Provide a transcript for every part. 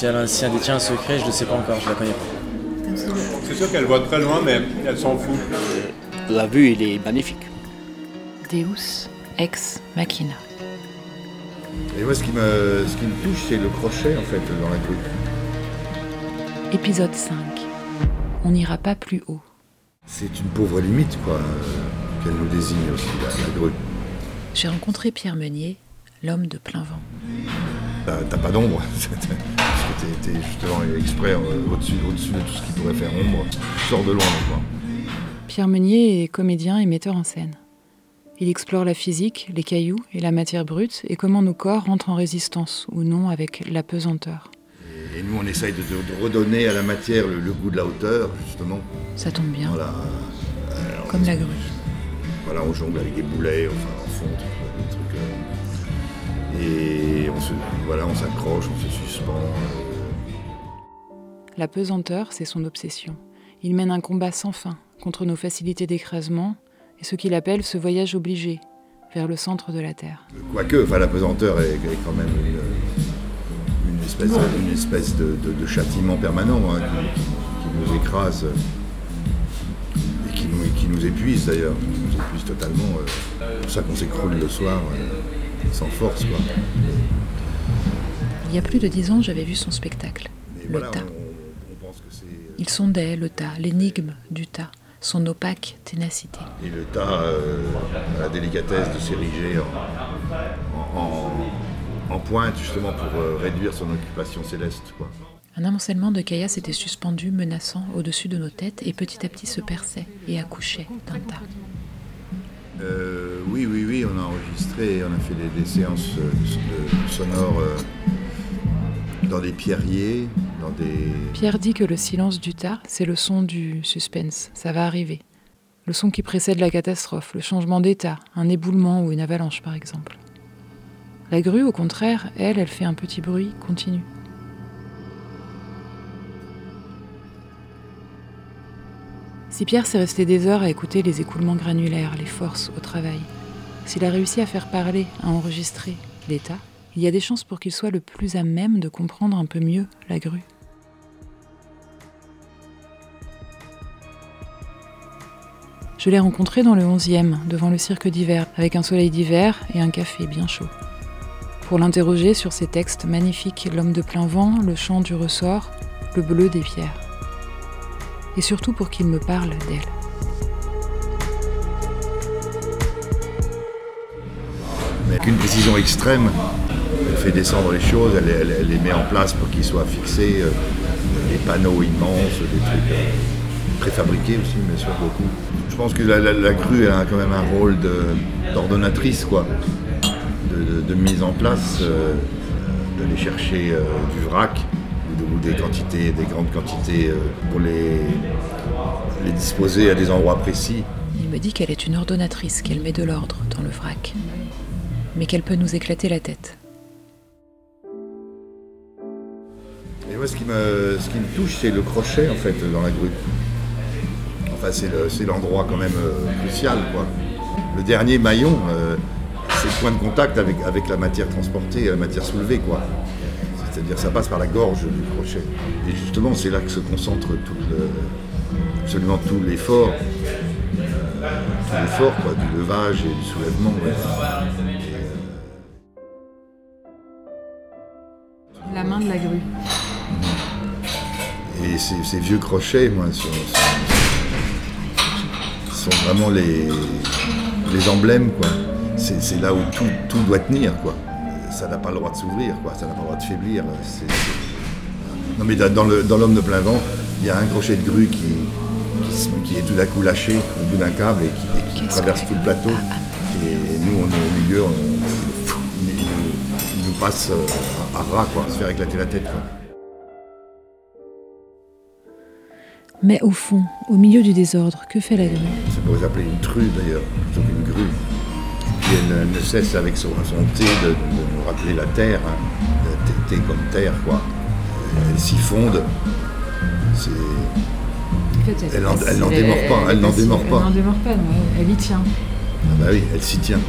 Si elle, si elle détient un secret, je ne sais pas encore, je la connais pas. C'est sûr qu'elle voit très loin, mais elle s'en fout. La vue, il est magnifique. Deus ex machina. Et moi, ce qui me, ce qui me touche, c'est le crochet, en fait, dans la grue. Épisode 5. On n'ira pas plus haut. C'est une pauvre limite, quoi, euh, qu'elle nous désigne aussi, la, la grue. J'ai rencontré Pierre Meunier, l'homme de plein vent. T'as t'as pas d'ombre, t'es- justement exprès euh, au-dessus de tout ce qui pourrait faire ombre. Tu sors de loin, quoi. Pierre Meunier est comédien et metteur en scène. Il explore la physique, les cailloux et la matière brute et comment nos corps rentrent en résistance ou non avec la pesanteur. Et, et nous, on essaye de, de- de redonner à la matière le, le goût de la hauteur, justement. Ça tombe bien, Voilà, comme la grue. voilà, on jongle avec des boulets, enfin, en fond, des trucs. euh, et on se, voilà, on s'accroche, on se suspend. euh, La pesanteur, c'est son obsession. Il mène un combat sans fin contre nos facilités d'écrasement et ce qu'il appelle ce voyage obligé vers le centre de la Terre. Quoique, enfin, la pesanteur est, est quand même une, une espèce, une espèce de, de- de châtiment permanent hein, qui, qui nous écrase et qui nous, qui nous épuise d'ailleurs, qui nous épuise totalement. euh. C'est pour ça qu'on s'écroule le soir euh, sans force. Quoi. Il y a plus de dix ans, j'avais vu son spectacle, Mais le voilà, tas. on, on pense que c'est. Il sondait le tas, l'énigme du tas, son opaque ténacité. Et le tas euh, a la délicatesse de s'ériger en, en- en pointe justement pour euh, réduire son occupation céleste. Quoi. Un amoncellement de caillasses était suspendu, menaçant, au-dessus de nos têtes et petit à petit se perçait et accouchait d'un tas. Euh, oui, oui, oui, on a enregistré, on a fait des, des séances euh, de- sonores euh, dans des pierriers, Pierre dit que le silence du tas, c'est le son du suspense, ça va arriver. Le son qui précède la catastrophe, le changement d'état, un éboulement ou une avalanche par exemple. La grue, au contraire, elle, elle fait un petit bruit continu. Si Pierre s'est resté des heures à écouter les écoulements granulaires, les forces au travail, s'il a réussi à faire parler, à enregistrer l'état, il y a des chances pour qu'il soit le plus à même de comprendre un peu mieux la grue. Je l'ai rencontré dans le 11e, devant le cirque d'hiver, avec un soleil d'hiver et un café bien chaud. Pour l'interroger sur ses textes magnifiques L'homme de plein vent, Le chant du ressort, Le bleu des pierres. Et surtout pour qu'il me parle d'elle. Avec une précision extrême, elle fait descendre les choses, elle les met en place pour qu'ils soient fixés, euh, des panneaux immenses, des trucs euh, préfabriqués aussi, bien sûr, beaucoup. Je pense que la, la- elle a quand même un rôle d'ordonnatrice, quoi, de, de- de mise en place, euh, d'aller chercher euh, du vrac ou, de- ou des quantités, des grandes quantités euh, pour les, les disposer à des endroits précis. Il me dit qu'elle est une ordonnatrice, qu'elle met de l'ordre dans le vrac. Mais qu'elle peut nous éclater la tête. Et moi, ce qui me, ce qui me touche, c'est le crochet, en fait, dans la grue. Enfin, c'est le- c'est l'endroit quand même euh, crucial, quoi. Le dernier maillon, euh, c'est le point de contact avec, avec la matière transportée, la matière soulevée, quoi. C'est-à-dire, ça passe par la gorge du crochet. Et justement, c'est là que se concentre tout le- absolument tout l'effort, euh, tout l'effort, quoi, du levage et du soulèvement. ouais. La main de la grue. Et ces, ces vieux crochets, moi, sont- sont vraiment les, les emblèmes, quoi. C'est c'est là où tout, tout doit tenir, quoi. Ça n'a pas le droit de s'ouvrir, quoi. Ça n'a pas le droit de faiblir. Non, mais dans le- dans l'homme de plein vent, il y a un crochet de grue qui, qui, est tout d'un coup lâché au bout d'un câble et qui, et qui Qu'est-ce traverse tout le plateau. Et nous, on est au milieu, on, il, nous, passe euh, à, à ras, quoi, se faire éclater la tête, quoi. Mais au fond, au milieu du désordre, que fait la grue Ça pourrait s'appeler une true d'ailleurs, plutôt qu'une grue. Et puis elle ne cesse avec son, son thé de, de nous rappeler la terre, hein. thé, thé comme terre quoi. Elle s'y fonde. C'est- Elle en- elle n'en démord pas, elle n'en démord pas. Elle n'en démord pas, elle y tient. Ah bah oui, elle s'y tient.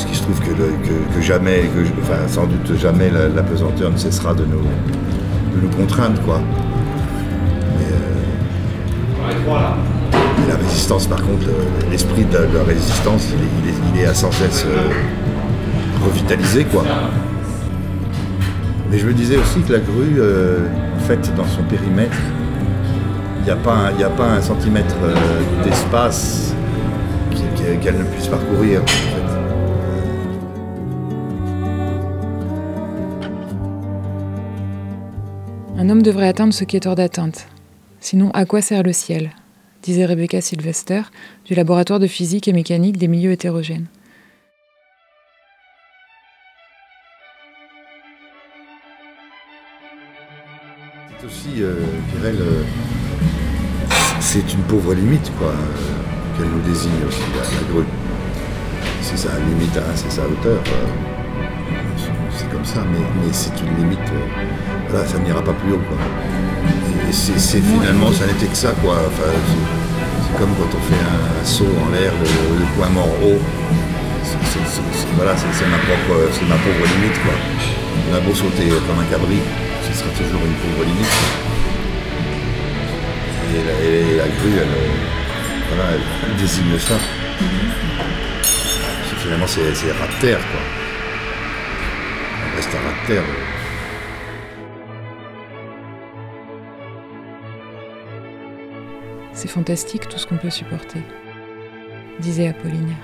Parce qu'il se trouve que, le- que- que jamais, que, enfin, sans doute jamais, la, la pesanteur ne cessera de nous, de nous contraindre, quoi. Mais, euh, et la résistance, par contre, le- l'esprit de, la- de la résistance, il est, il est- il est à sans cesse euh, revitalisé, quoi. Mais je me disais aussi que la grue, euh, en fait, dans son périmètre, il n'y a, pas un- il y a pas un centimètre euh, d'espace qu'elle ne puisse parcourir. en fait. Un homme devrait atteindre ce qui est hors d'atteinte. Sinon, à quoi sert le ciel disait Rebecca Sylvester du laboratoire de physique et mécanique des milieux hétérogènes. C'est aussi, euh, c'est une pauvre limite, quoi, euh, qu'elle nous désigne aussi, la, grue. C'est sa limite, hein, c'est sa hauteur. C'est comme ça, mais, mais c'est une limite. euh, voilà, ça n'ira pas plus haut, quoi. Et c'est, finalement, ça n'était que ça, quoi. Enfin, c'est, comme quand on fait un, saut en l'air, le, le point mort haut. Voilà, c'est, ma propre, c'est ma pauvre limite, quoi. On a beau sauter comme un cabri, ce sera toujours une pauvre limite. Et la, et la grue, elle, euh, voilà, elle, elle désigne ça. C'est- Finalement, c'est, c'est rat de terre, quoi. C'est fantastique tout ce qu'on peut supporter, disait Apollinaire.